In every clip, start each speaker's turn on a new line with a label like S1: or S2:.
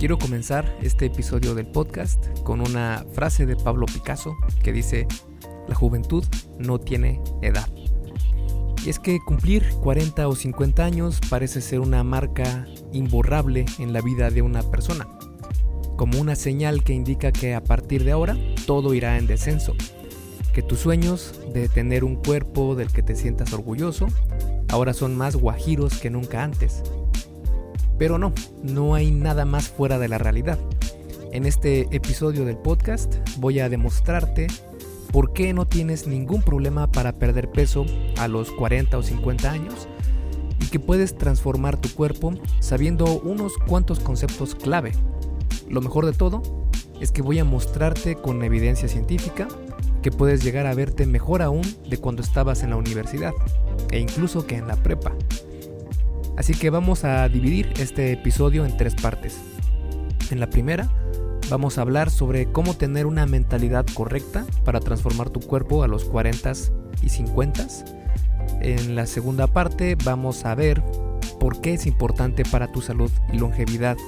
S1: Quiero comenzar este episodio del podcast con una frase de Pablo Picasso que dice, la juventud no tiene edad. Y es que cumplir 40 o 50 años parece ser una marca imborrable en la vida de una persona, como una señal que indica que a partir de ahora todo irá en descenso, que tus sueños de tener un cuerpo del que te sientas orgulloso ahora son más guajiros que nunca antes. Pero no, no hay nada más fuera de la realidad. En este episodio del podcast voy a demostrarte por qué no tienes ningún problema para perder peso a los 40 o 50 años y que puedes transformar tu cuerpo sabiendo unos cuantos conceptos clave. Lo mejor de todo es que voy a mostrarte con evidencia científica que puedes llegar a verte mejor aún de cuando estabas en la universidad e incluso que en la prepa. Así que vamos a dividir este episodio en tres partes. En la primera, vamos a hablar sobre cómo tener una mentalidad correcta para transformar tu cuerpo a los 40 y 50. En la segunda parte vamos a ver por qué es importante para tu salud y longevidad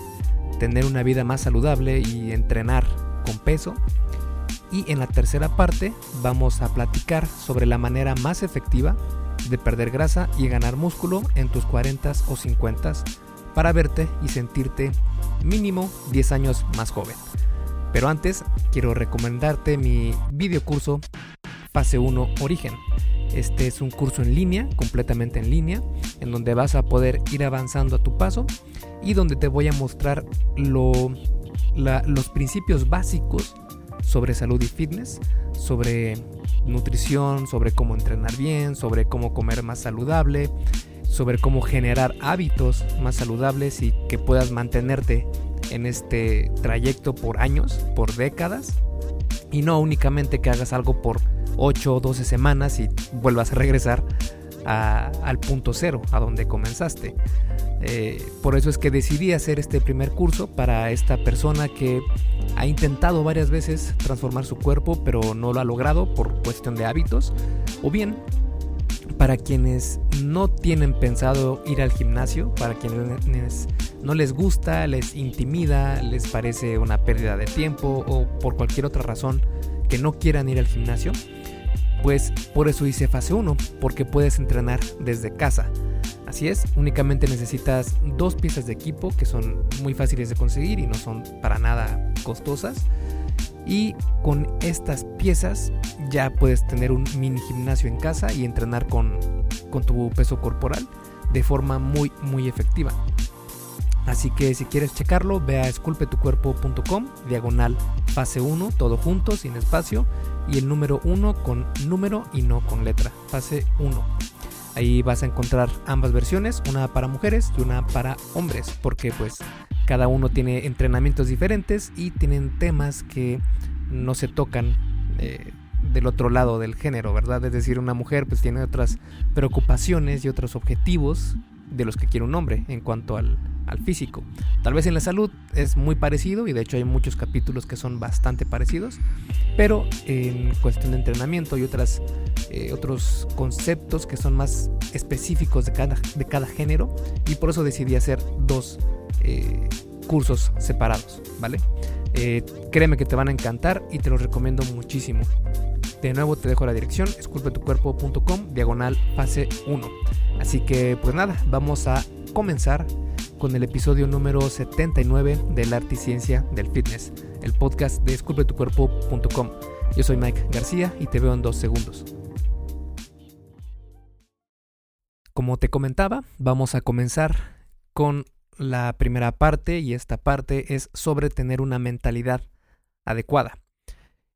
S1: tener una vida más saludable y entrenar con peso. Y en la tercera parte vamos a platicar sobre la manera más efectiva de perder grasa y ganar músculo en tus 40 o 50 para verte y sentirte mínimo 10 años más joven. Pero antes quiero recomendarte mi video curso Fase 1 Origen. Este es un curso en línea, completamente en línea, en donde vas a poder ir avanzando a tu paso y donde te voy a mostrar los principios básicos sobre salud y fitness, sobre nutrición, sobre cómo entrenar bien, sobre cómo comer más saludable, sobre cómo generar hábitos más saludables y que puedas mantenerte en este trayecto por años, por décadas, y no únicamente que hagas algo por 8 o 12 semanas y vuelvas a regresar al punto cero, a donde comenzaste. Eh, por eso es que decidí hacer este primer curso para esta persona que ha intentado varias veces transformar su cuerpo, pero no lo ha logrado por cuestión de hábitos. O bien, para quienes no tienen pensado ir al gimnasio, para quienes no les gusta, les intimida, les parece una pérdida de tiempo o por cualquier otra razón que no quieran ir al gimnasio, pues por eso hice fase 1, porque puedes entrenar desde casa. Así es, únicamente necesitas dos piezas de equipo que son muy fáciles de conseguir y no son para nada costosas. Y con estas piezas ya puedes tener un mini gimnasio en casa y entrenar con, con tu peso corporal de forma muy muy efectiva. Así que si quieres checarlo, ve a esculpetucuerpo.com, diagonal fase 1, todo junto, sin espacio, y el número 1 con número y no con letra, fase 1. Ahí vas a encontrar ambas versiones, una para mujeres y una para hombres, porque pues cada uno tiene entrenamientos diferentes y tienen temas que no se tocan eh, del otro lado del género, ¿verdad? Es decir, una mujer pues tiene otras preocupaciones y otros objetivos de los que quiere un hombre en cuanto al, al físico. Tal vez en la salud es muy parecido y de hecho hay muchos capítulos que son bastante parecidos, pero en cuestión de entrenamiento y otras, eh, otros conceptos que son más específicos de cada, de cada género y por eso decidí hacer dos eh, cursos separados, ¿vale? Eh, créeme que te van a encantar y te los recomiendo muchísimo. De nuevo te dejo la dirección, esculpetucuerpo.com, diagonal fase 1. Así que pues nada, vamos a comenzar con el episodio número 79 del Arte y Ciencia del Fitness, el podcast de esculpetucuerpo.com. Yo soy Mike García y te veo en dos segundos. Como te comentaba, vamos a comenzar con la primera parte y esta parte es sobre tener una mentalidad adecuada.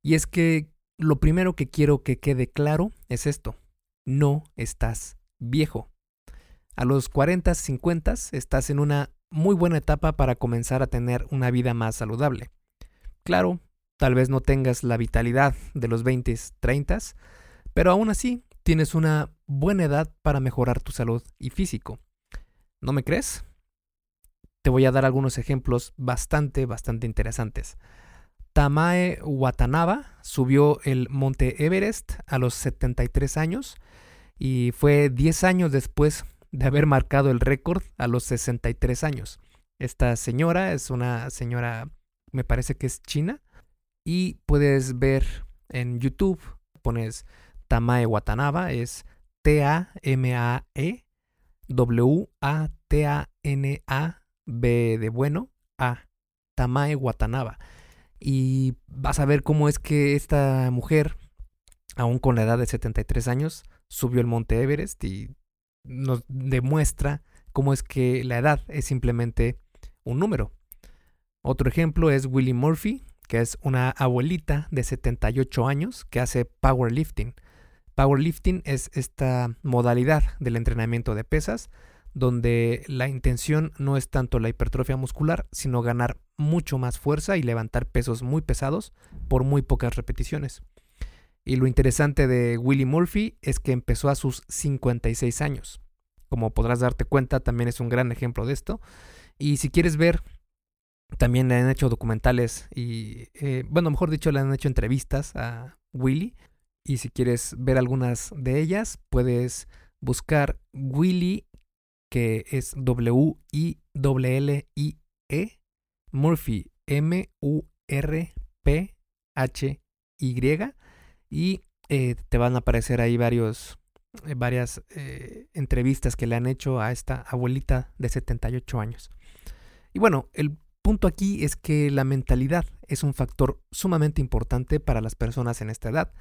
S1: Y es que lo primero que quiero que quede claro es esto, no estás viejo. A los 40, 50 estás en una muy buena etapa para comenzar a tener una vida más saludable. Claro, tal vez no tengas la vitalidad de los 20, 30, pero aún así tienes una buena edad para mejorar tu salud y físico. ¿No me crees? Te voy a dar algunos ejemplos bastante, bastante interesantes. Tamae Watanabe subió el monte Everest a los 73 años y fue 10 años después de haber marcado el récord a los 63 años. Esta señora es una señora, me parece que es china, y puedes ver en YouTube, pones Tamae Watanabe, es T-A-M-A-E W-A-T-A-N-A-B de bueno, A, Tamae Watanabe. Y vas a ver cómo es que esta mujer, aún con la edad de 73 años, subió el monte Everest y nos demuestra cómo es que la edad es simplemente un número. Otro ejemplo es Willie Murphy, que es una abuelita de 78 años que hace powerlifting. Powerlifting es esta modalidad del entrenamiento de pesas donde la intención no es tanto la hipertrofia muscular, sino ganar mucho más fuerza y levantar pesos muy pesados por muy pocas repeticiones. Y lo interesante de Willie Murphy es que empezó a sus 56 años. Como podrás darte cuenta, también es un gran ejemplo de esto. Y si quieres ver, también le han hecho documentales y, eh, bueno, mejor dicho, le han hecho entrevistas a Willy. Y si quieres ver algunas de ellas, puedes buscar Willy, que es W-I-L-L-I-E, Murphy, M-U-R-P-H-Y, y eh, te van a aparecer ahí varios, eh, varias entrevistas que le han hecho a esta abuelita de 78 años. Y bueno, el punto aquí es que la mentalidad es un factor sumamente importante para las personas en esta edad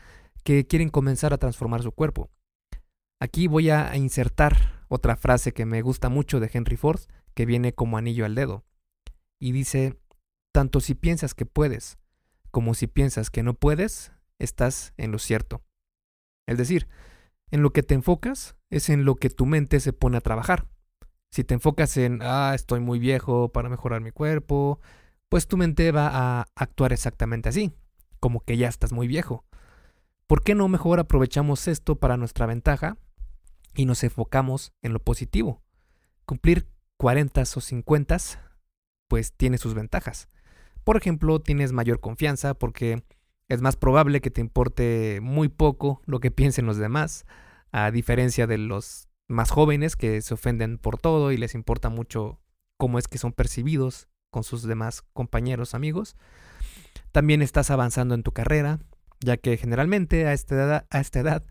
S1: que quieren comenzar a transformar su cuerpo. Aquí voy a insertar otra frase que me gusta mucho de Henry Ford, que viene como anillo al dedo. Y dice, tanto si piensas que puedes como si piensas que no puedes, estás en lo cierto. Es decir, en lo que te enfocas es en lo que tu mente se pone a trabajar. Si te enfocas en, ah, estoy muy viejo para mejorar mi cuerpo, pues tu mente va a actuar exactamente así, como que ya estás muy viejo. ¿Por qué no mejor aprovechamos esto para nuestra ventaja y nos enfocamos en lo positivo? Cumplir 40 o 50 pues tiene sus ventajas. Por ejemplo, tienes mayor confianza porque es más probable que te importe muy poco lo que piensen los demás, a diferencia de los más jóvenes que se ofenden por todo y les importa mucho cómo es que son percibidos con sus demás compañeros, amigos. También estás avanzando en tu carrera, ya que generalmente a esta edad, a esta edad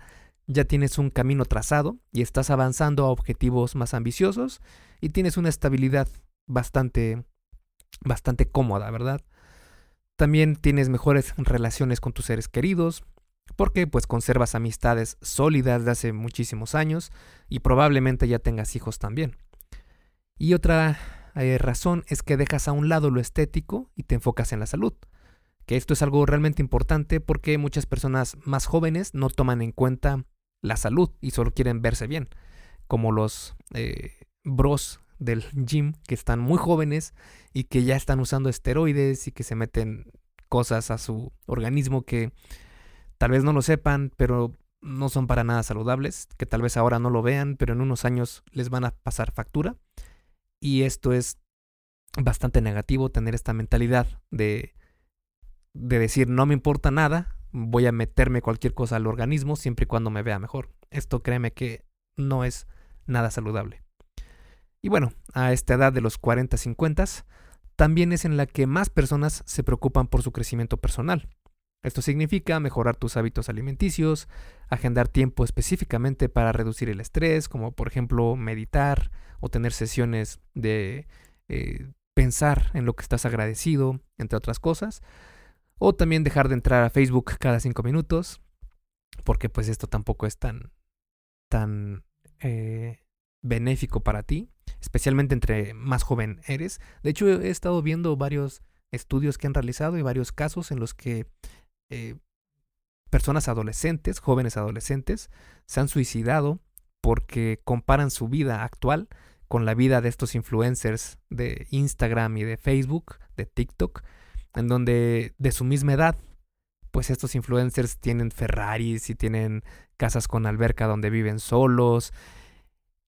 S1: ya tienes un camino trazado y estás avanzando a objetivos más ambiciosos y tienes una estabilidad bastante bastante cómoda, ¿verdad? También tienes mejores relaciones con tus seres queridos, porque pues conservas amistades sólidas de hace muchísimos años y probablemente ya tengas hijos también. Y otra eh, razón es que dejas a un lado lo estético y te enfocas en la salud. Que esto es algo realmente importante porque muchas personas más jóvenes no toman en cuenta la salud y solo quieren verse bien, como los eh, bros del gym que están muy jóvenes y que ya están usando esteroides y que se meten cosas a su organismo que tal vez no lo sepan, pero no son para nada saludables, que tal vez ahora no lo vean, pero en unos años les van a pasar factura. Y esto es bastante negativo, tener esta mentalidad de, de decir no me importa nada, voy a meterme cualquier cosa al organismo siempre y cuando me vea mejor. Esto créeme que no es nada saludable. Y bueno, a esta edad de los 40-50 también es en la que más personas se preocupan por su crecimiento personal. Esto significa mejorar tus hábitos alimenticios, agendar tiempo específicamente para reducir el estrés, como por ejemplo meditar o tener sesiones de eh, pensar en lo que estás agradecido, entre otras cosas. O también dejar de entrar a Facebook cada cinco minutos, porque pues esto tampoco es tan, tan eh, benéfico para ti, especialmente entre más joven eres. De hecho, he estado viendo varios estudios que han realizado y varios casos en los que eh, personas adolescentes, jóvenes adolescentes, se han suicidado porque comparan su vida actual con la vida de estos influencers de Instagram y de Facebook, de TikTok, en donde de su misma edad, pues estos influencers tienen Ferraris y tienen casas con alberca donde viven solos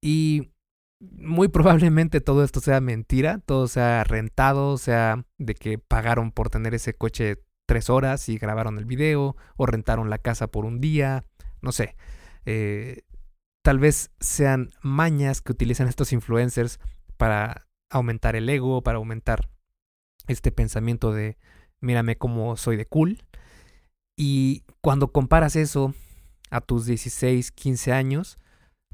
S1: y muy probablemente todo esto sea mentira, todo sea rentado, sea de que pagaron por tener ese coche tres horas y grabaron el video o rentaron la casa por un día, no sé. Eh, tal vez sean mañas que utilizan estos influencers para aumentar el ego, para aumentar este pensamiento de mírame cómo soy de cool. Y cuando comparas eso a tus 16, 15 años,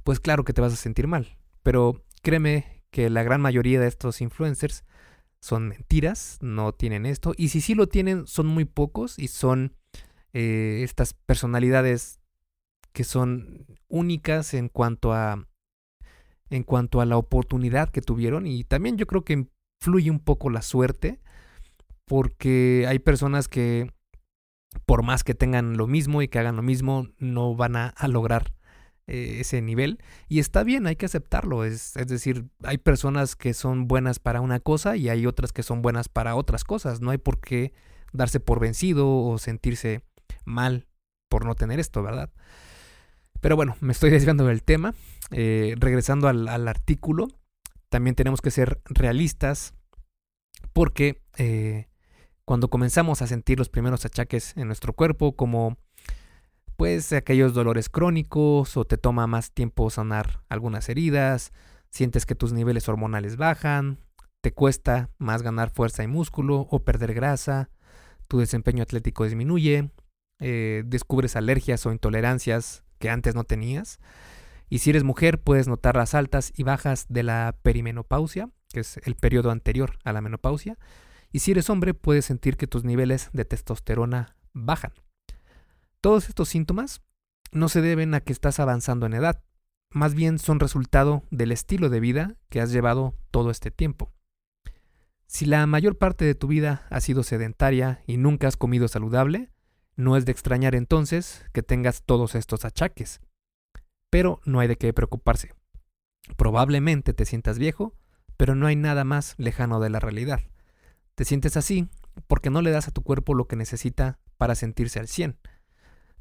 S1: pues claro que te vas a sentir mal. Pero créeme que la gran mayoría de estos influencers son mentiras, no tienen esto. Y si sí lo tienen, son muy pocos y son eh, estas personalidades que son únicas en cuanto a en cuanto a la oportunidad que tuvieron y también yo creo que influye un poco la suerte porque hay personas que por más que tengan lo mismo y que hagan lo mismo no van a, lograr eh, ese nivel y está bien hay que aceptarlo es, es decir hay personas que son buenas para una cosa y hay otras que son buenas para otras cosas no hay por qué darse por vencido o sentirse mal por no tener esto verdad pero bueno, me estoy desviando del tema. Eh, regresando al, artículo, también tenemos que ser realistas porque eh, cuando comenzamos a sentir los primeros achaques en nuestro cuerpo, como pues aquellos dolores crónicos o te toma más tiempo sanar algunas heridas, sientes que tus niveles hormonales bajan, te cuesta más ganar fuerza y músculo o perder grasa, tu desempeño atlético disminuye, eh, descubres alergias o intolerancias que antes no tenías. Y si eres mujer, puedes notar las altas y bajas de la perimenopausia, que es el periodo anterior a la menopausia. Y si eres hombre, puedes sentir que tus niveles de testosterona bajan. Todos estos síntomas no se deben a que estás avanzando en edad, más bien son resultado del estilo de vida que has llevado todo este tiempo. Si la mayor parte de tu vida ha sido sedentaria y nunca has comido saludable, no es de extrañar entonces que tengas todos estos achaques. Pero no hay de qué preocuparse. Probablemente te sientas viejo, pero no hay nada más lejano de la realidad. Te sientes así porque no le das a tu cuerpo lo que necesita para sentirse al 100.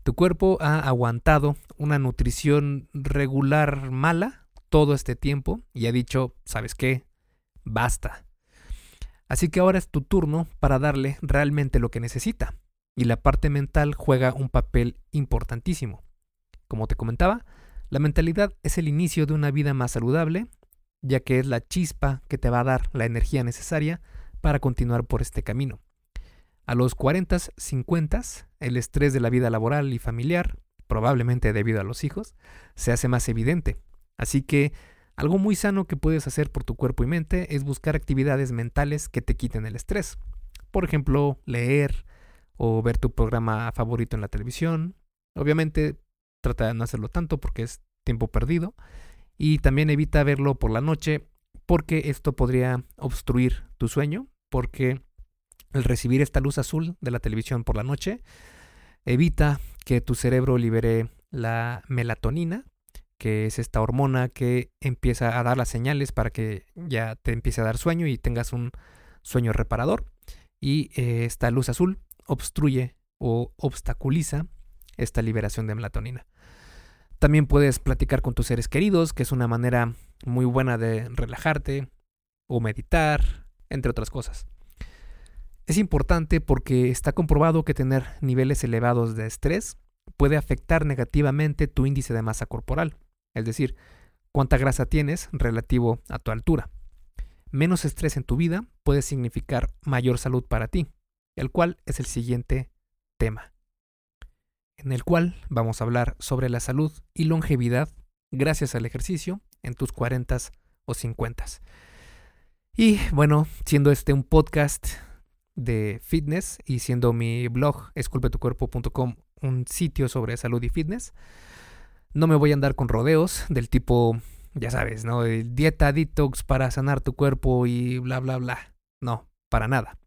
S1: Tu cuerpo ha aguantado una nutrición regular mala todo este tiempo y ha dicho, ¿sabes qué? Basta. Así que ahora es tu turno para darle realmente lo que necesita y la parte mental juega un papel importantísimo. Como te comentaba, la mentalidad es el inicio de una vida más saludable, ya que es la chispa que te va a dar la energía necesaria para continuar por este camino. A los 40, 50, el estrés de la vida laboral y familiar, probablemente debido a los hijos, se hace más evidente. Así que algo muy sano que puedes hacer por tu cuerpo y mente es buscar actividades mentales que te quiten el estrés. Por ejemplo, leer, o ver tu programa favorito en la televisión. Obviamente trata de no hacerlo tanto porque es tiempo perdido. Y también evita verlo por la noche porque esto podría obstruir tu sueño porque el recibir esta luz azul de la televisión por la noche evita que tu cerebro libere la melatonina, que es esta hormona que empieza a dar las señales para que ya te empiece a dar sueño y tengas un sueño reparador. Y eh, esta luz azul obstruye o obstaculiza esta liberación de melatonina. También puedes platicar con tus seres queridos, que es una manera muy buena de relajarte o meditar, entre otras cosas. Es importante porque está comprobado que tener niveles elevados de estrés puede afectar negativamente tu índice de masa corporal, es decir, cuánta grasa tienes relativo a tu altura. Menos estrés en tu vida puede significar mayor salud para ti, el cual es el siguiente tema, en el cual vamos a hablar sobre la salud y longevidad gracias al ejercicio en tus 40 o 50. Y bueno, siendo este un podcast de fitness y siendo mi blog esculpetucuerpo.com un sitio sobre salud y fitness, no me voy a andar con rodeos del tipo, ya sabes, ¿no? dieta detox para sanar tu cuerpo y bla, bla, bla. No, para nada.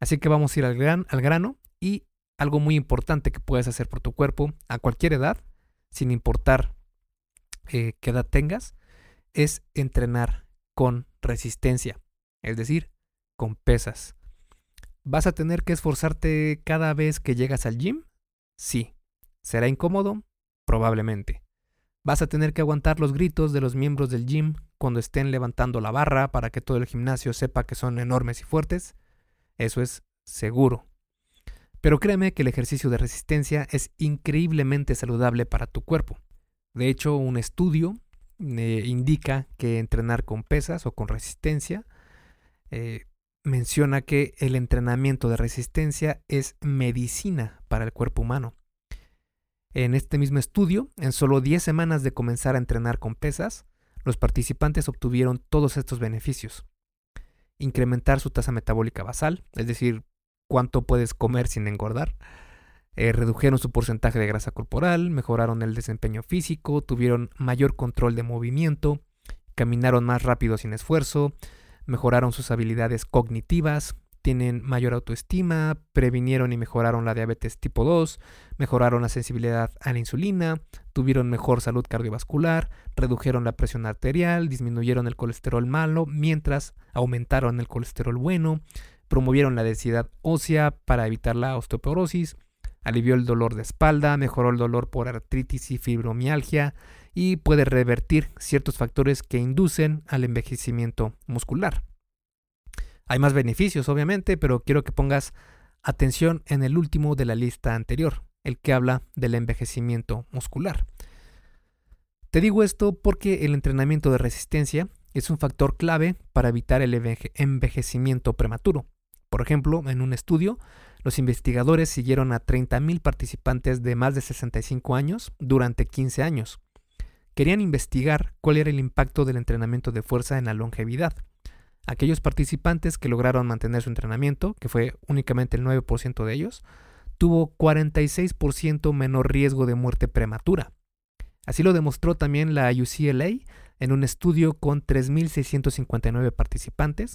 S1: Así que vamos a ir al, gran, al grano y algo muy importante que puedes hacer por tu cuerpo a cualquier edad, sin importar eh, qué edad tengas, es entrenar con resistencia, es decir, con pesas. ¿Vas a tener que esforzarte cada vez que llegas al gym? Sí. ¿Será incómodo? Probablemente. ¿Vas a tener que aguantar los gritos de los miembros del gym cuando estén levantando la barra para que todo el gimnasio sepa que son enormes y fuertes? Eso es seguro. Pero créeme que el ejercicio de resistencia es increíblemente saludable para tu cuerpo. De hecho, un estudio eh, indica que entrenar con pesas o con resistencia eh, menciona que el entrenamiento de resistencia es medicina para el cuerpo humano. En este mismo estudio, en solo 10 semanas de comenzar a entrenar con pesas, los participantes obtuvieron todos estos beneficios. Incrementar su tasa metabólica basal, es decir, cuánto puedes comer sin engordar. Eh, redujeron su porcentaje de grasa corporal, mejoraron el desempeño físico, tuvieron mayor control de movimiento, caminaron más rápido sin esfuerzo, mejoraron sus habilidades cognitivas, tienen mayor autoestima, previnieron y mejoraron la diabetes tipo 2, mejoraron la sensibilidad a la insulina, tuvieron mejor salud cardiovascular, redujeron la presión arterial, disminuyeron el colesterol malo, mientras aumentaron el colesterol bueno, promovieron la densidad ósea para evitar la osteoporosis, alivió el dolor de espalda, mejoró el dolor por artritis y fibromialgia y puede revertir ciertos factores que inducen al envejecimiento muscular. Hay más beneficios, obviamente, pero quiero que pongas atención en el último de la lista anterior, el que habla del envejecimiento muscular. Te digo esto porque el entrenamiento de resistencia es un factor clave para evitar el envejecimiento prematuro. Por ejemplo, en un estudio, los investigadores siguieron a 30.000 participantes de más de 65 años durante 15 años. Querían investigar cuál era el impacto del entrenamiento de fuerza en la longevidad. Aquellos participantes que lograron mantener su entrenamiento, que fue únicamente el 9% de ellos, tuvo 46% menor riesgo de muerte prematura. Así lo demostró también la UCLA en un estudio con 3.659 participantes,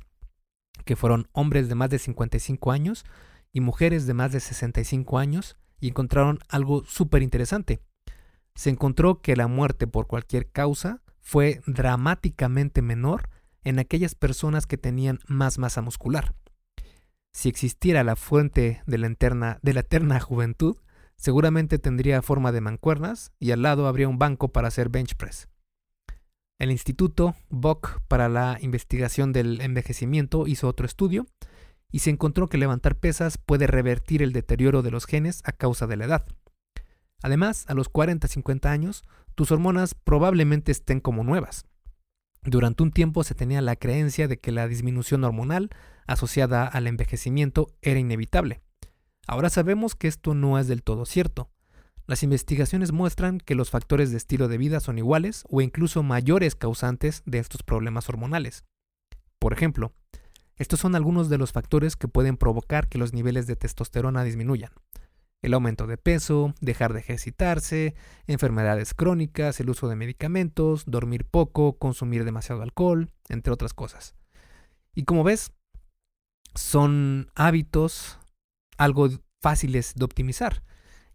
S1: que fueron hombres de más de 55 años y mujeres de más de 65 años, y encontraron algo súper interesante. Se encontró que la muerte por cualquier causa fue dramáticamente menor en aquellas personas que tenían más masa muscular. Si existiera la fuente de la, eterna, juventud, seguramente tendría forma de mancuernas y al lado habría un banco para hacer bench press. El Instituto Bock para la Investigación del Envejecimiento hizo otro estudio y se encontró que levantar pesas puede revertir el deterioro de los genes a causa de la edad. Además, a los 40-50 años, tus hormonas probablemente estén como nuevas. Durante un tiempo se tenía la creencia de que la disminución hormonal asociada al envejecimiento era inevitable. Ahora sabemos que esto no es del todo cierto. Las investigaciones muestran que los factores de estilo de vida son iguales o incluso mayores causantes de estos problemas hormonales. Por ejemplo, estos son algunos de los factores que pueden provocar que los niveles de testosterona disminuyan el aumento de peso, dejar de ejercitarse, enfermedades crónicas, el uso de medicamentos, dormir poco, consumir demasiado alcohol, entre otras cosas. Y como ves, son hábitos algo fáciles de optimizar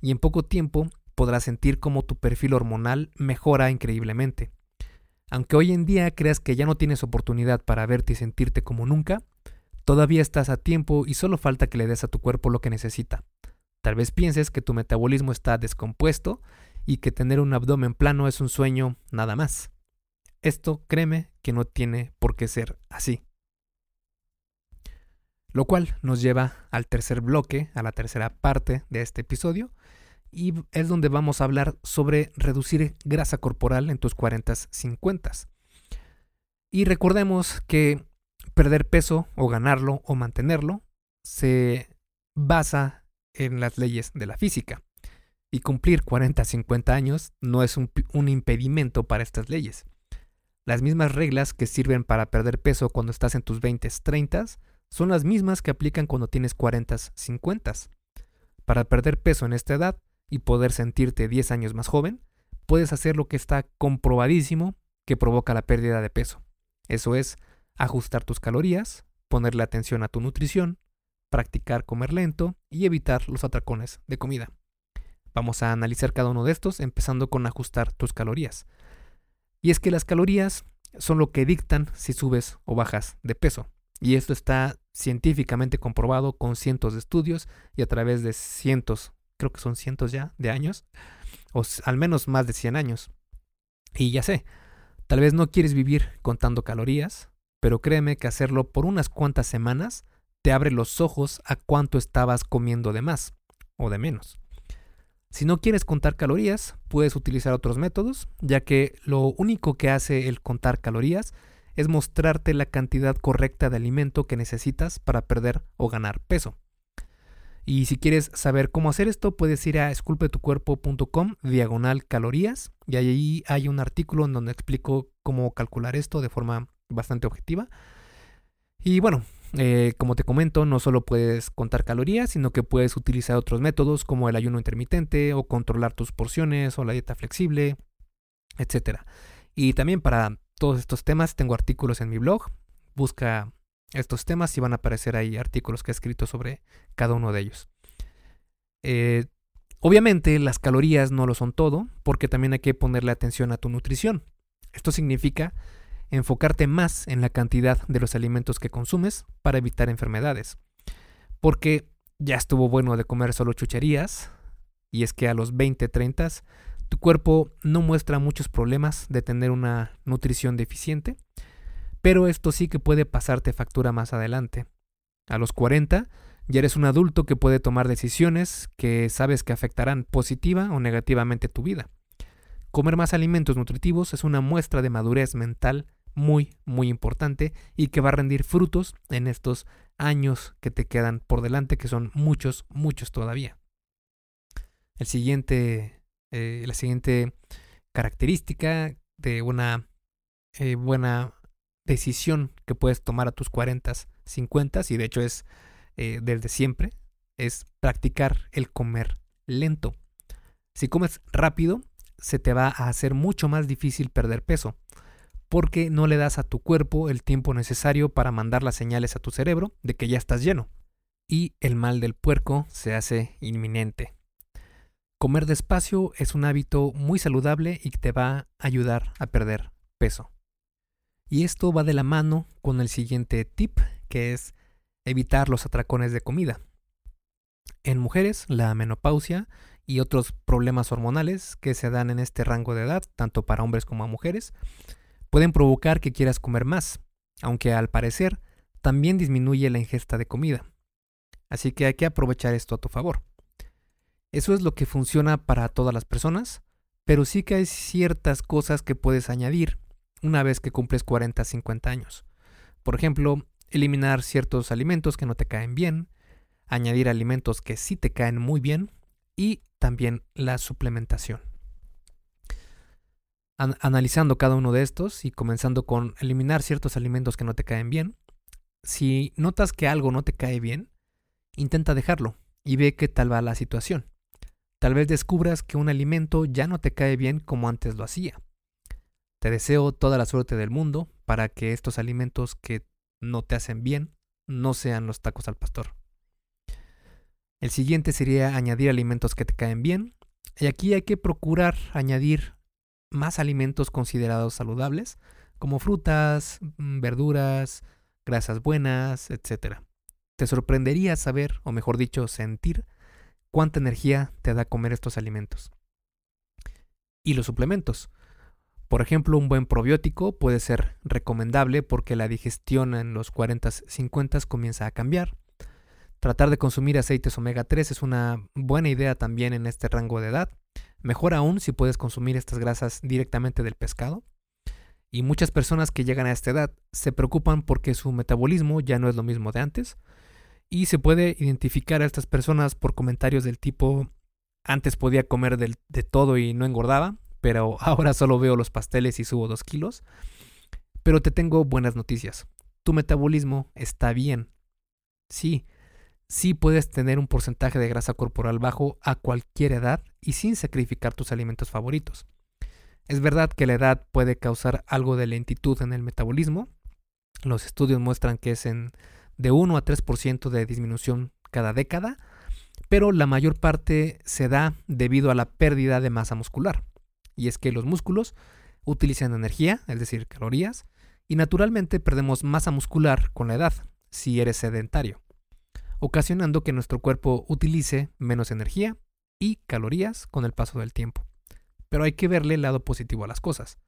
S1: y en poco tiempo podrás sentir cómo tu perfil hormonal mejora increíblemente. Aunque hoy en día creas que ya no tienes oportunidad para verte y sentirte como nunca, todavía estás a tiempo y solo falta que le des a tu cuerpo lo que necesita. Tal vez pienses que tu metabolismo está descompuesto y que tener un abdomen plano es un sueño nada más. Esto créeme que no tiene por qué ser así. Lo cual nos lleva al tercer bloque, a la tercera parte de este episodio, y es donde vamos a hablar sobre reducir grasa corporal en tus 40s, 50s. Y recordemos que perder peso o ganarlo o mantenerlo se basa en las leyes de la física. Y cumplir 40 50 años no es un, impedimento para estas leyes. Las mismas reglas que sirven para perder peso cuando estás en tus 20 30 son las mismas que aplican cuando tienes 40 50 Para perder peso en esta edad y poder sentirte 10 años más joven, puedes hacer lo que está comprobadísimo que provoca la pérdida de peso. Eso es ajustar tus calorías, ponerle atención a tu nutrición, practicar comer lento y evitar los atracones de comida. Vamos a analizar cada uno de estos, empezando con ajustar tus calorías. Y es que las calorías son lo que dictan si subes o bajas de peso. Y esto está científicamente comprobado con cientos de estudios y a través de cientos, creo que son cientos ya, de años, o al menos más de 100 años. Y ya sé, tal vez no quieres vivir contando calorías, pero créeme que hacerlo por unas cuantas semanas te abre los ojos a cuánto estabas comiendo de más o de menos. Si no quieres contar calorías, puedes utilizar otros métodos, ya que lo único que hace el contar calorías es mostrarte la cantidad correcta de alimento que necesitas para perder o ganar peso. Y si quieres saber cómo hacer esto, puedes ir a esculpetucuerpo.com diagonal calorías y ahí hay un artículo en donde explico cómo calcular esto de forma bastante objetiva. Y bueno, eh, como te comento, no solo puedes contar calorías, sino que puedes utilizar otros métodos como el ayuno intermitente o controlar tus porciones o la dieta flexible, etc. Y también para todos estos temas tengo artículos en mi blog. Busca estos temas y van a aparecer ahí artículos que he escrito sobre cada uno de ellos. Eh, obviamente las calorías no lo son todo, porque también hay que ponerle atención a tu nutrición. Esto significa enfocarte más en la cantidad de los alimentos que consumes para evitar enfermedades. Porque ya estuvo bueno de comer solo chucherías, y es que a los 20, 30 tu cuerpo no muestra muchos problemas de tener una nutrición deficiente, pero esto sí que puede pasarte factura más adelante. A los 40 ya eres un adulto que puede tomar decisiones que sabes que afectarán positiva o negativamente tu vida. Comer más alimentos nutritivos es una muestra de madurez mental muy, muy importante y que va a rendir frutos en estos años que te quedan por delante, que son muchos, muchos todavía. El siguiente, eh, la siguiente característica de una eh, buena decisión que puedes tomar a tus 40, 50 y de hecho es eh, desde siempre, es practicar el comer lento. Si comes rápido, se te va a hacer mucho más difícil perder peso, porque no le das a tu cuerpo el tiempo necesario para mandar las señales a tu cerebro de que ya estás lleno, y el mal del puerco se hace inminente. Comer despacio es un hábito muy saludable y te va a ayudar a perder peso. Y esto va de la mano con el siguiente tip, que es evitar los atracones de comida. En mujeres, la menopausia y otros problemas hormonales que se dan en este rango de edad, tanto para hombres como mujeres, pueden provocar que quieras comer más, aunque al parecer también disminuye la ingesta de comida. Así que hay que aprovechar esto a tu favor. Eso es lo que funciona para todas las personas, pero sí que hay ciertas cosas que puedes añadir una vez que cumples 40 50 años. Por ejemplo, eliminar ciertos alimentos que no te caen bien, añadir alimentos que sí te caen muy bien y también la suplementación. Analizando cada uno de estos y comenzando con eliminar ciertos alimentos que no te caen bien, si notas que algo no te cae bien, intenta dejarlo y ve qué tal va la situación. Tal vez descubras que un alimento ya no te cae bien como antes lo hacía. Te deseo toda la suerte del mundo para que estos alimentos que no te hacen bien no sean los tacos al pastor. El siguiente sería añadir alimentos que te caen bien. Y aquí hay que procurar añadir más alimentos considerados saludables, como frutas, mm, verduras, grasas buenas, etc. Te sorprendería saber, o mejor dicho, sentir cuánta energía te da comer estos alimentos. Y los suplementos. Por ejemplo, un buen probiótico puede ser recomendable porque la digestión en los 40-50 comienza a cambiar. Tratar de consumir aceites omega 3 es una buena idea también en este rango de edad. Mejor aún si puedes consumir estas grasas directamente del pescado. Y muchas personas que llegan a esta edad se preocupan porque su metabolismo ya no es lo mismo de antes. Y se puede identificar a estas personas por comentarios del tipo antes podía comer de todo y no engordaba, pero ahora solo veo los pasteles y subo dos kilos. Pero te tengo buenas noticias. Tu metabolismo está bien. Sí, sí puedes tener un porcentaje de grasa corporal bajo a cualquier edad y sin sacrificar tus alimentos favoritos. Es verdad que la edad puede causar algo de lentitud en el metabolismo. Los estudios muestran que es en de 1 a 3% de disminución cada década, pero la mayor parte se da debido a la pérdida de masa muscular y es que los músculos utilizan energía, es decir, calorías, y naturalmente perdemos masa muscular con la edad, si eres sedentario, ocasionando que nuestro cuerpo utilice menos energía y calorías con el paso del tiempo. Pero hay que verle el lado positivo a las cosas.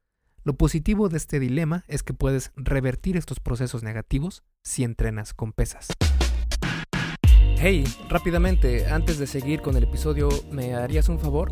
S1: Lo positivo de este dilema es que puedes revertir estos procesos negativos si entrenas con pesas. Hey, rápidamente, antes de seguir con el episodio, ¿me harías un favor?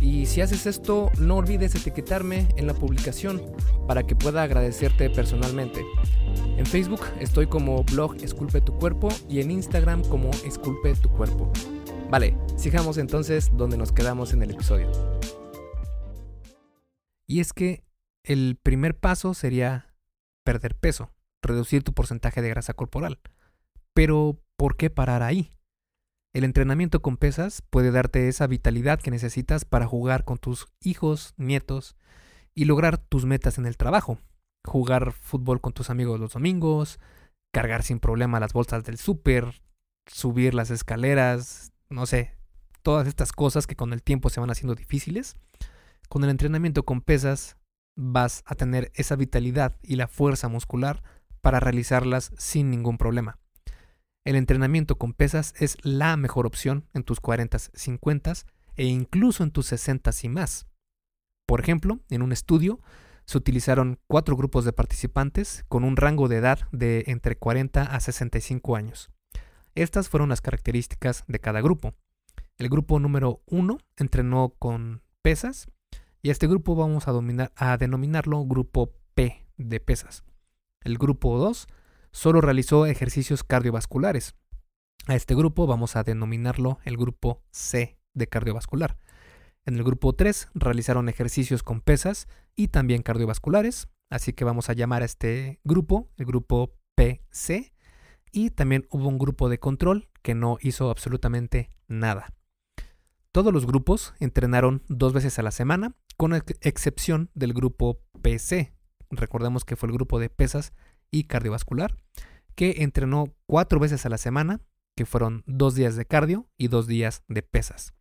S1: Y si haces esto, no olvides etiquetarme en la publicación para que pueda agradecerte personalmente. En Facebook estoy como blog Esculpe tu cuerpo y en Instagram como Esculpe tu cuerpo. Vale, sigamos entonces donde nos quedamos en el episodio. Y es que el primer paso sería perder peso, reducir tu porcentaje de grasa corporal. Pero, ¿por qué parar ahí? El entrenamiento con pesas puede darte esa vitalidad que necesitas para jugar con tus hijos, nietos y lograr tus metas en el trabajo. Jugar fútbol con tus amigos los domingos, cargar sin problema las bolsas del súper, subir las escaleras, no sé, todas estas cosas que con el tiempo se van haciendo difíciles. Con el entrenamiento con pesas vas a tener esa vitalidad y la fuerza muscular para realizarlas sin ningún problema. El entrenamiento con pesas es la mejor opción en tus 40, 50 e incluso en tus 60 y más. Por ejemplo, en un estudio se utilizaron cuatro grupos de participantes con un rango de edad de entre 40 a 65 años. Estas fueron las características de cada grupo. El grupo número 1 entrenó con pesas y este grupo vamos a, a denominarlo grupo P de pesas. El grupo 2 solo realizó ejercicios cardiovasculares. A este grupo vamos a denominarlo el grupo C de cardiovascular. En el grupo 3 realizaron ejercicios con pesas y también cardiovasculares, así que vamos a llamar a este grupo el grupo PC. Y también hubo un grupo de control que no hizo absolutamente nada. Todos los grupos entrenaron dos veces a la semana, con excepción del grupo PC. Recordemos que fue el grupo de pesas y cardiovascular, que entrenó cuatro veces a la semana, que fueron dos días de cardio y dos días de pesas.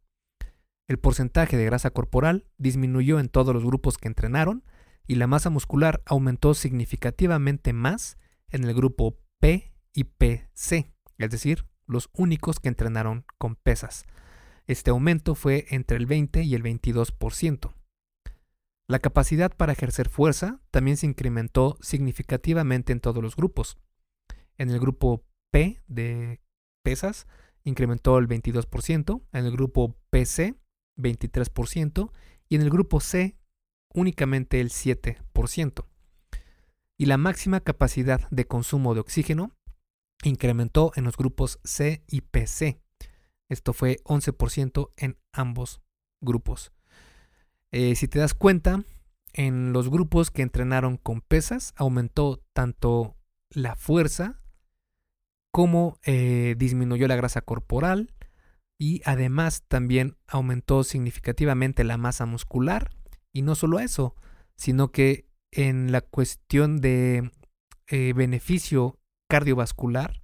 S1: El porcentaje de grasa corporal disminuyó en todos los grupos que entrenaron y la masa muscular aumentó significativamente más en el grupo P y PC, es decir, los únicos que entrenaron con pesas. Este aumento fue entre el 20 y el 22%. La capacidad para ejercer fuerza también se incrementó significativamente en todos los grupos. En el grupo P de pesas incrementó el 22%, en el grupo PC 23% y en el grupo C únicamente el 7%. Y la máxima capacidad de consumo de oxígeno incrementó en los grupos C y PC. Esto fue 11% en ambos grupos. Eh, si te das cuenta, en los grupos que entrenaron con pesas aumentó tanto la fuerza como eh, disminuyó la grasa corporal y además también aumentó significativamente la masa muscular. Y no solo eso, sino que en la cuestión de eh, beneficio cardiovascular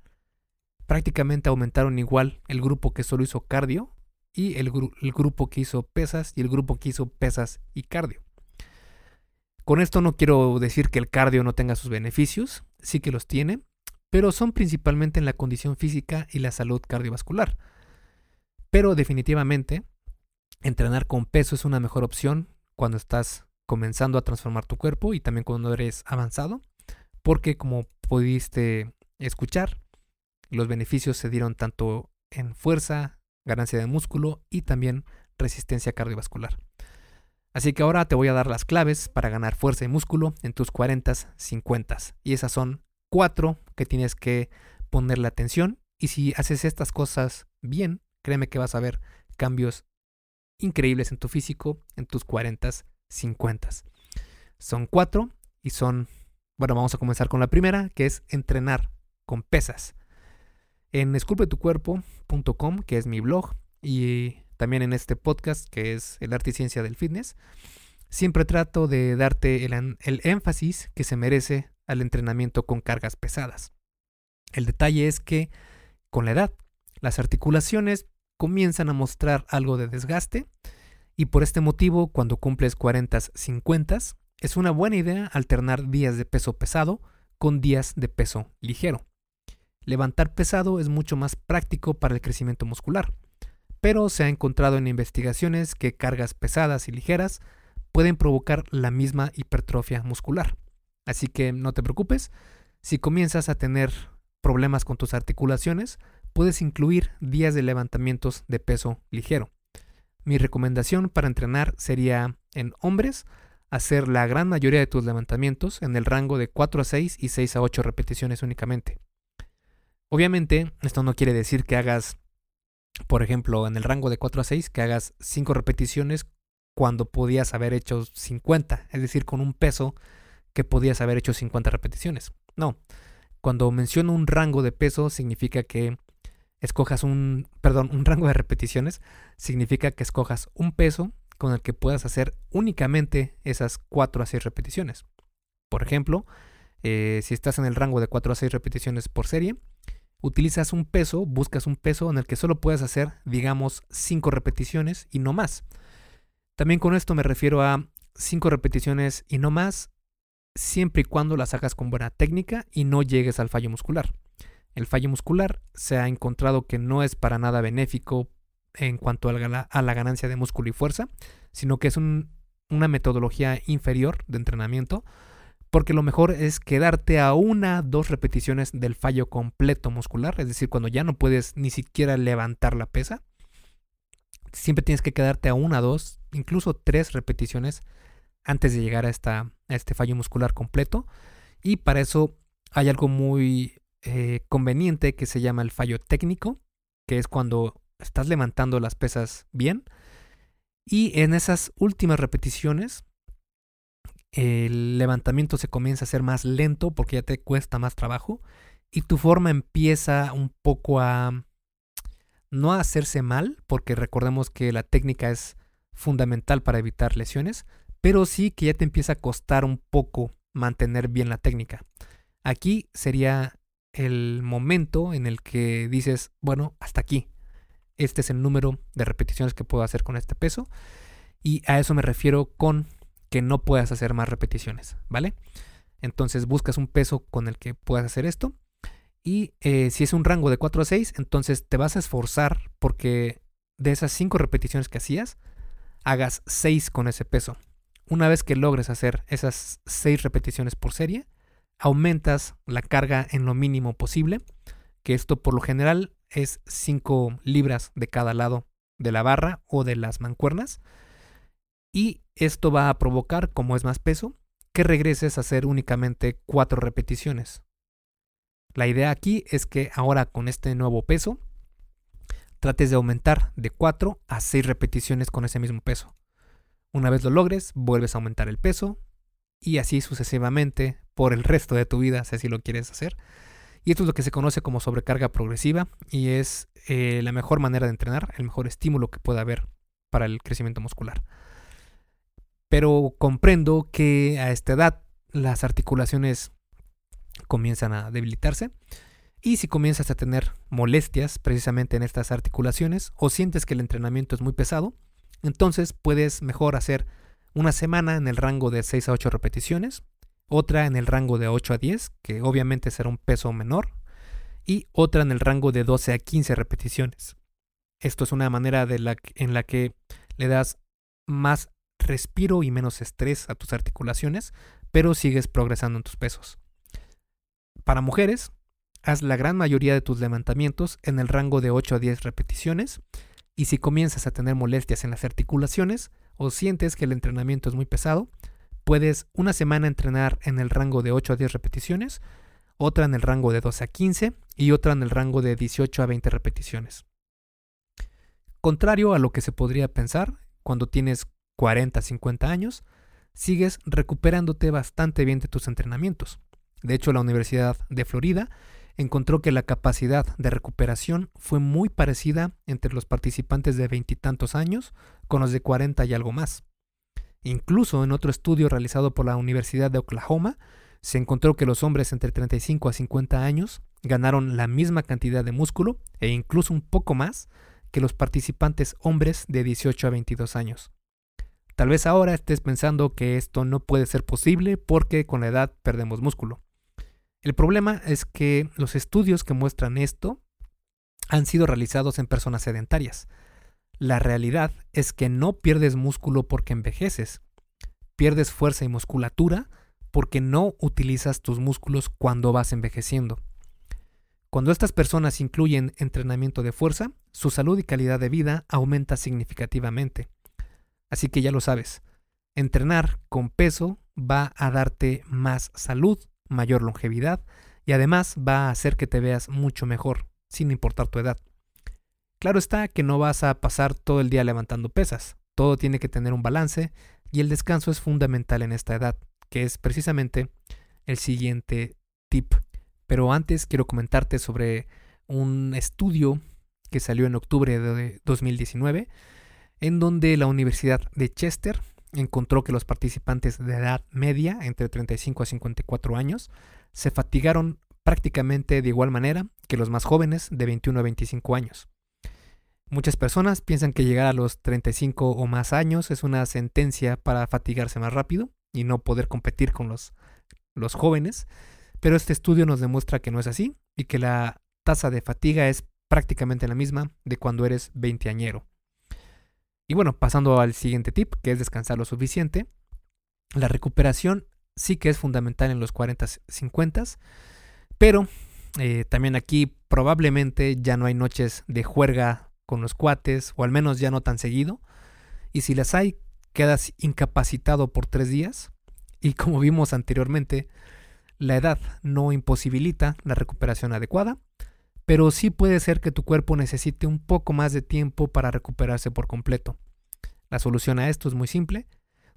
S1: prácticamente aumentaron igual el grupo que solo hizo cardio y el, grupo que hizo pesas y el grupo que hizo pesas y cardio. Con esto no quiero decir que el cardio no tenga sus beneficios, sí que los tiene, pero son principalmente en la condición física y la salud cardiovascular. Pero definitivamente, entrenar con peso es una mejor opción cuando estás comenzando a transformar tu cuerpo y también cuando eres avanzado, porque como pudiste escuchar, los beneficios se dieron tanto en fuerza, ganancia de músculo y también resistencia cardiovascular. Así que ahora te voy a dar las claves para ganar fuerza y músculo en tus 40, 50. Y esas son cuatro que tienes que ponerle atención. Y si haces estas cosas bien, créeme que vas a ver cambios increíbles en tu físico en tus 40, 50. Son cuatro y son, bueno, vamos a comenzar con la primera, que es entrenar con pesas. En esculpetucuerpo.com, que es mi blog, y también en este podcast, que es el arte y ciencia del fitness, siempre trato de darte el, el énfasis que se merece al entrenamiento con cargas pesadas. El detalle es que con la edad, las articulaciones comienzan a mostrar algo de desgaste Y por este motivo, cuando cumples 40, 50, es una buena idea alternar días de peso pesado con días de peso ligero. Levantar pesado es mucho más práctico para el crecimiento muscular, pero se ha encontrado en investigaciones que cargas pesadas y ligeras pueden provocar la misma hipertrofia muscular. Así que no te preocupes, si comienzas a tener problemas con tus articulaciones, puedes incluir días de levantamientos de peso ligero. Mi recomendación para entrenar sería en hombres hacer la gran mayoría de tus levantamientos en el rango de 4 a 6 y 6 a 8 repeticiones únicamente. Obviamente, esto no quiere decir que hagas, por ejemplo, en el rango de 4 a 6, que hagas 5 repeticiones cuando podías haber hecho 50, es decir, con un peso que podías haber hecho 50 repeticiones. No, cuando menciono un rango de peso significa que escojas un, perdón, un rango de repeticiones, significa que escojas un peso con el que puedas hacer únicamente esas 4 a 6 repeticiones. Por ejemplo, eh, si estás en el rango de 4 a 6 repeticiones por serie, utilizas un peso, buscas un peso en el que solo puedas hacer, digamos, 5 repeticiones y no más. También con esto me refiero a 5 repeticiones y no más, siempre y cuando las hagas con buena técnica y no llegues al fallo muscular. El fallo muscular se ha encontrado que no es para nada benéfico en cuanto a la, ganancia de músculo y fuerza, sino que es una metodología inferior de entrenamiento, porque lo mejor es quedarte a una, dos repeticiones del fallo completo muscular, es decir, cuando ya no puedes ni siquiera levantar la pesa, siempre tienes que quedarte a una, dos, incluso tres repeticiones antes de llegar a, esta, a este fallo muscular completo, y para eso hay algo muy eh, conveniente que se llama el fallo técnico, que es cuando estás levantando las pesas bien. Y en esas últimas repeticiones, el levantamiento se comienza a ser más lento porque ya te cuesta más trabajo. Y tu forma empieza un poco a no a hacerse mal, porque recordemos que la técnica es fundamental para evitar lesiones, pero sí que ya te empieza a costar un poco mantener bien la técnica. Aquí sería el momento en el que dices, bueno, hasta aquí, este es el número de repeticiones que puedo hacer con este peso. Y a eso me refiero con que no puedas hacer más repeticiones, ¿vale? Entonces buscas un peso con el que puedas hacer esto. Y eh, si es un rango de 4 a 6, entonces te vas a esforzar porque de esas 5 repeticiones que hacías, hagas 6 con ese peso. Una vez que logres hacer esas 6 repeticiones por serie, aumentas la carga en lo mínimo posible, que esto por lo general es 5 libras de cada lado de la barra o de las mancuernas. Y esto va a provocar, como es más peso, que regreses a hacer únicamente 4 repeticiones. La idea aquí es que ahora con este nuevo peso, trates de aumentar de 4 a 6 repeticiones con ese mismo peso. Una vez lo logres, vuelves a aumentar el peso y así sucesivamente por el resto de tu vida, si así lo quieres hacer. Y esto es lo que se conoce como sobrecarga progresiva y es eh, la mejor manera de entrenar, el mejor estímulo que pueda haber para el crecimiento muscular. Pero comprendo que a esta edad las articulaciones comienzan a debilitarse y si comienzas a tener molestias precisamente en estas articulaciones o sientes que el entrenamiento es muy pesado, entonces puedes mejor hacer una semana en el rango de 6 a 8 repeticiones otra en el rango de 8 a 10, que obviamente será un peso menor, y otra en el rango de 12 a 15 repeticiones. Esto es una manera de la, en la que le das más respiro y menos estrés a tus articulaciones, pero sigues progresando en tus pesos. Para mujeres, haz la gran mayoría de tus levantamientos en el rango de 8 a 10 repeticiones, y si comienzas a tener molestias en las articulaciones o sientes que el entrenamiento es muy pesado, Puedes una semana entrenar en el rango de 8 a 10 repeticiones, otra en el rango de 12 a 15 y otra en el rango de 18 a 20 repeticiones. Contrario a lo que se podría pensar, cuando tienes 40, 50 años, sigues recuperándote bastante bien de tus entrenamientos. De hecho, la Universidad de Florida encontró que la capacidad de recuperación fue muy parecida entre los participantes de veintitantos años con los de 40 y algo más. Incluso en otro estudio realizado por la Universidad de Oklahoma, se encontró que los hombres entre 35 a 50 años ganaron la misma cantidad de músculo e incluso un poco más que los participantes hombres de 18 a 22 años. Tal vez ahora estés pensando que esto no puede ser posible porque con la edad perdemos músculo. El problema es que los estudios que muestran esto han sido realizados en personas sedentarias. La realidad es que no pierdes músculo porque envejeces. Pierdes fuerza y musculatura porque no utilizas tus músculos cuando vas envejeciendo. Cuando estas personas incluyen entrenamiento de fuerza, su salud y calidad de vida aumenta significativamente. Así que ya lo sabes, entrenar con peso va a darte más salud, mayor longevidad y además va a hacer que te veas mucho mejor, sin importar tu edad. Claro está que no vas a pasar todo el día levantando pesas, todo tiene que tener un balance y el descanso es fundamental en esta edad, que es precisamente el siguiente tip. Pero antes quiero comentarte sobre un estudio que salió en octubre de 2019 en donde la Universidad de Chester encontró que los participantes de edad media, entre 35 a 54 años, se fatigaron prácticamente de igual manera que los más jóvenes de 21 a 25 años. Muchas personas piensan que llegar a los 35 o más años es una sentencia para fatigarse más rápido y no poder competir con los, los jóvenes, pero este estudio nos demuestra que no es así y que la tasa de fatiga es prácticamente la misma de cuando eres veinteañero. Y bueno, pasando al siguiente tip, que es descansar lo suficiente. La recuperación sí que es fundamental en los 40-50, pero eh, también aquí probablemente ya no hay noches de juerga con los cuates, o al menos ya no tan seguido. Y si las hay, quedas incapacitado por tres días. Y como vimos anteriormente, la edad no imposibilita la recuperación adecuada, pero sí puede ser que tu cuerpo necesite un poco más de tiempo para recuperarse por completo. La solución a esto es muy simple.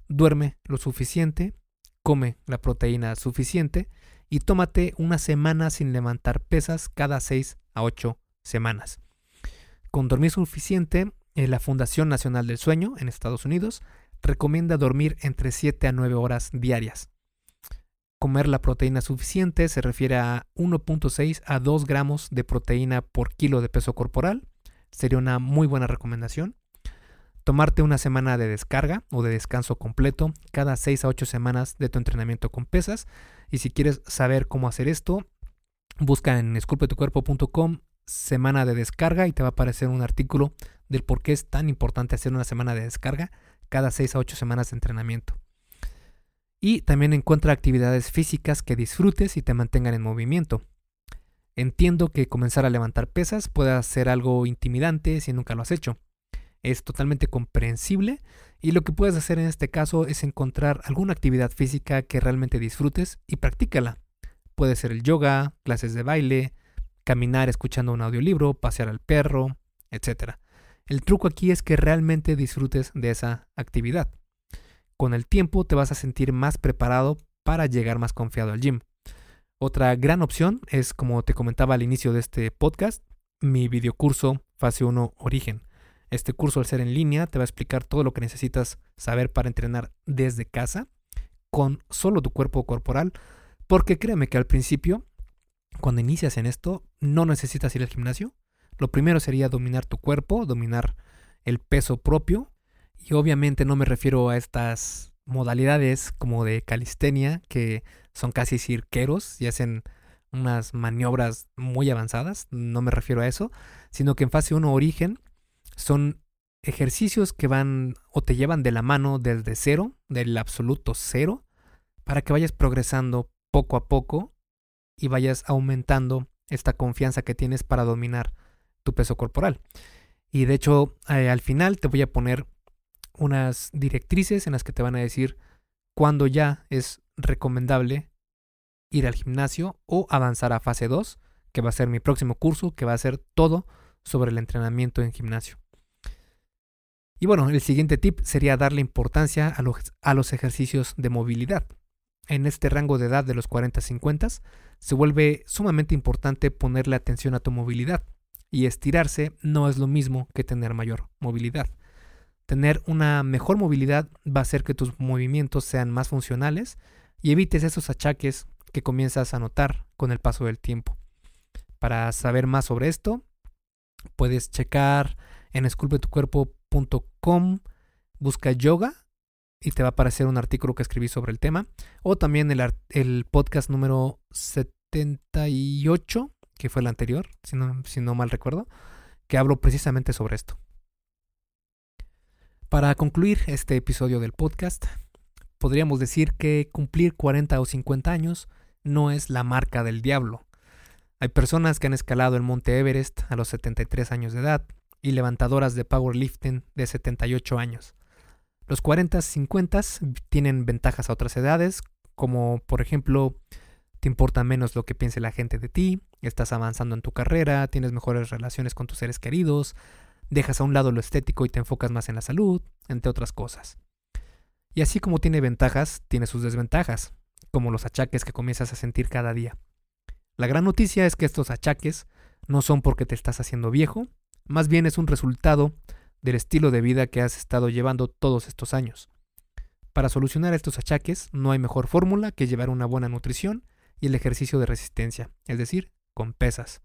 S1: Duerme lo suficiente, come la proteína suficiente y tómate una semana sin levantar pesas cada 6 a 8 semanas. Con dormir suficiente, eh, la Fundación Nacional del Sueño en Estados Unidos recomienda dormir entre 7 a 9 horas diarias. Comer la proteína suficiente se refiere a 1.6 a 2 gramos de proteína por kilo de peso corporal. Sería una muy buena recomendación. Tomarte una semana de descarga o de descanso completo cada 6 a 8 semanas de tu entrenamiento con pesas. Y si quieres saber cómo hacer esto, busca en esculpetucuerpo.com semana de descarga y te va a aparecer un artículo del por qué es tan importante hacer una semana de descarga cada 6 a 8 semanas de entrenamiento. Y también encuentra actividades físicas que disfrutes y te mantengan en movimiento. Entiendo que comenzar a levantar pesas pueda ser algo intimidante si nunca lo has hecho. Es totalmente comprensible y lo que puedes hacer en este caso es encontrar alguna actividad física que realmente disfrutes y practícala. Puede ser el yoga, clases de baile, caminar escuchando un audiolibro, pasear al perro, etc. El truco aquí es que realmente disfrutes de esa actividad. Con el tiempo te vas a sentir más preparado para llegar más confiado al gym. Otra gran opción es, como te comentaba al inicio de este podcast, mi videocurso Fase 1 Origen. Este curso al ser en línea te va a explicar todo lo que necesitas saber para entrenar desde casa con solo tu cuerpo corporal, porque créeme que al principio, cuando inicias en esto, no necesitas ir al gimnasio. Lo primero sería dominar tu cuerpo, dominar el peso propio y obviamente no me refiero a estas modalidades como de calistenia que son casi cirqueros y hacen unas maniobras muy avanzadas, no me refiero a eso, sino que en fase 1 origen son ejercicios que van o te llevan de la mano desde cero, del absoluto cero, para que vayas progresando poco a poco y vayas aumentando esta confianza que tienes para dominar tu peso corporal. Y de hecho, eh, al final te voy a poner unas directrices en las que te van a decir cuándo ya es recomendable ir al gimnasio o avanzar a fase 2, que va a ser mi próximo curso, que va a ser todo sobre el entrenamiento en gimnasio. Y bueno, el siguiente tip sería darle importancia a los, a los ejercicios de movilidad. En este rango de edad de los 40-50 se vuelve sumamente importante ponerle atención a tu movilidad, y estirarse no es lo mismo que tener mayor movilidad. Tener una mejor movilidad va a hacer que tus movimientos sean más funcionales y evites esos achaques que comienzas a notar con el paso del tiempo. Para saber más sobre esto, puedes checar en esculpetucuerpo.com, busca yoga y te va a aparecer un artículo que escribí sobre el tema. O también el, podcast número 78, que fue el anterior, si no mal recuerdo, que hablo precisamente sobre esto. Para concluir este episodio del podcast, podríamos decir que cumplir 40 o 50 años no es la marca del diablo. Hay personas que han escalado el monte Everest a los 73 años de edad y levantadoras de powerlifting de 78 años. Los 40, 50 tienen ventajas a otras edades, como por ejemplo, te importa menos lo que piense la gente de ti, estás avanzando en tu carrera, tienes mejores relaciones con tus seres queridos, dejas a un lado lo estético y te enfocas más en la salud, entre otras cosas. Y así como tiene ventajas, tiene sus desventajas, como los achaques que comienzas a sentir cada día. La gran noticia es que estos achaques no son porque te estás haciendo viejo, más bien es un resultado del estilo de vida que has estado llevando todos estos años. Para solucionar estos achaques no hay mejor fórmula que llevar una buena nutrición y el ejercicio de resistencia, es decir, con pesas.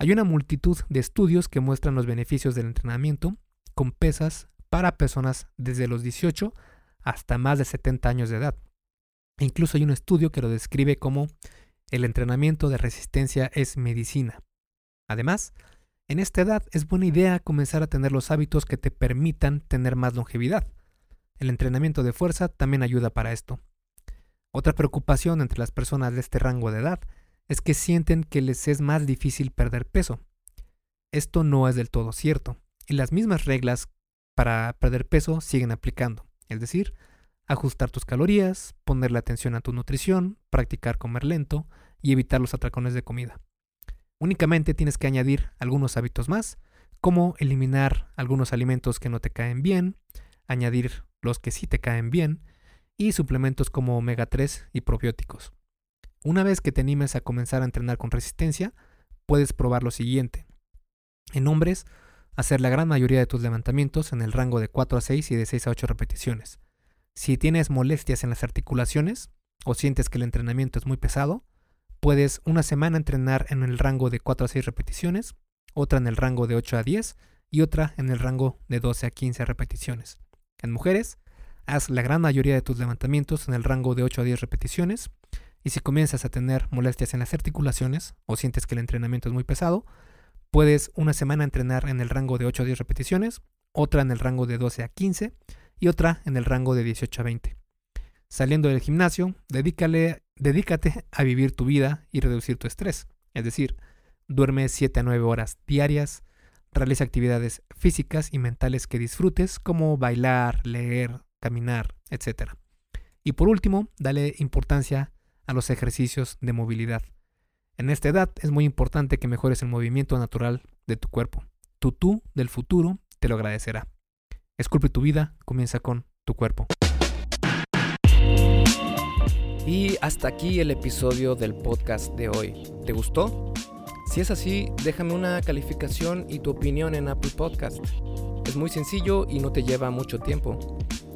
S1: Hay una multitud de estudios que muestran los beneficios del entrenamiento con pesas para personas desde los 18 hasta más de 70 años de edad. E incluso hay un estudio que lo describe como el entrenamiento de resistencia es medicina. Además, en esta edad es buena idea comenzar a tener los hábitos que te permitan tener más longevidad. El entrenamiento de fuerza también ayuda para esto. Otra preocupación entre las personas de este rango de edad es que sienten que les es más difícil perder peso. Esto no es del todo cierto, y las mismas reglas para perder peso siguen aplicando, es decir, ajustar tus calorías, ponerle atención a tu nutrición, practicar comer lento y evitar los atracones de comida. Únicamente tienes que añadir algunos hábitos más, como eliminar algunos alimentos que no te caen bien, añadir los que sí te caen bien, y suplementos como omega 3 y probióticos. Una vez que te animes a comenzar a entrenar con resistencia, puedes probar lo siguiente. En hombres, hacer la gran mayoría de tus levantamientos en el rango de 4 a 6 y de 6 a 8 repeticiones. Si tienes molestias en las articulaciones o sientes que el entrenamiento es muy pesado, puedes una semana entrenar en el rango de 4 a 6 repeticiones, otra en el rango de 8 a 10 y otra en el rango de 12 a 15 repeticiones. En mujeres, haz la gran mayoría de tus levantamientos en el rango de 8 a 10 repeticiones y si comienzas a tener molestias en las articulaciones o sientes que el entrenamiento es muy pesado, puedes una semana entrenar en el rango de 8 a 10 repeticiones, otra en el rango de 12 a 15 y otra en el rango de 18 a 20. Saliendo del gimnasio, dedícale, dedícate a vivir tu vida y reducir tu estrés. Es decir, duerme 7 a 9 horas diarias, realiza actividades físicas y mentales que disfrutes, como bailar, leer, caminar, etc. Y por último, dale importancia a los ejercicios de movilidad. En esta edad es muy importante que mejores el movimiento natural de tu cuerpo. Tu tú del futuro te lo agradecerá. Esculpe tu vida, comienza con tu cuerpo. Y hasta aquí el episodio del podcast de hoy. ¿Te gustó? Si es así, déjame una calificación y tu opinión en Apple Podcast. Es muy sencillo y no te lleva mucho tiempo.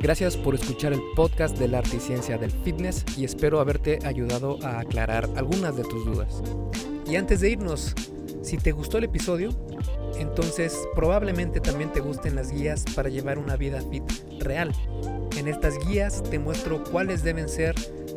S1: Gracias por escuchar el podcast de la arte y ciencia del fitness y espero haberte ayudado a aclarar algunas de tus dudas. Y antes de irnos, si te gustó el episodio, entonces probablemente también te gusten las guías para llevar una vida fit real. En estas guías te muestro cuáles deben ser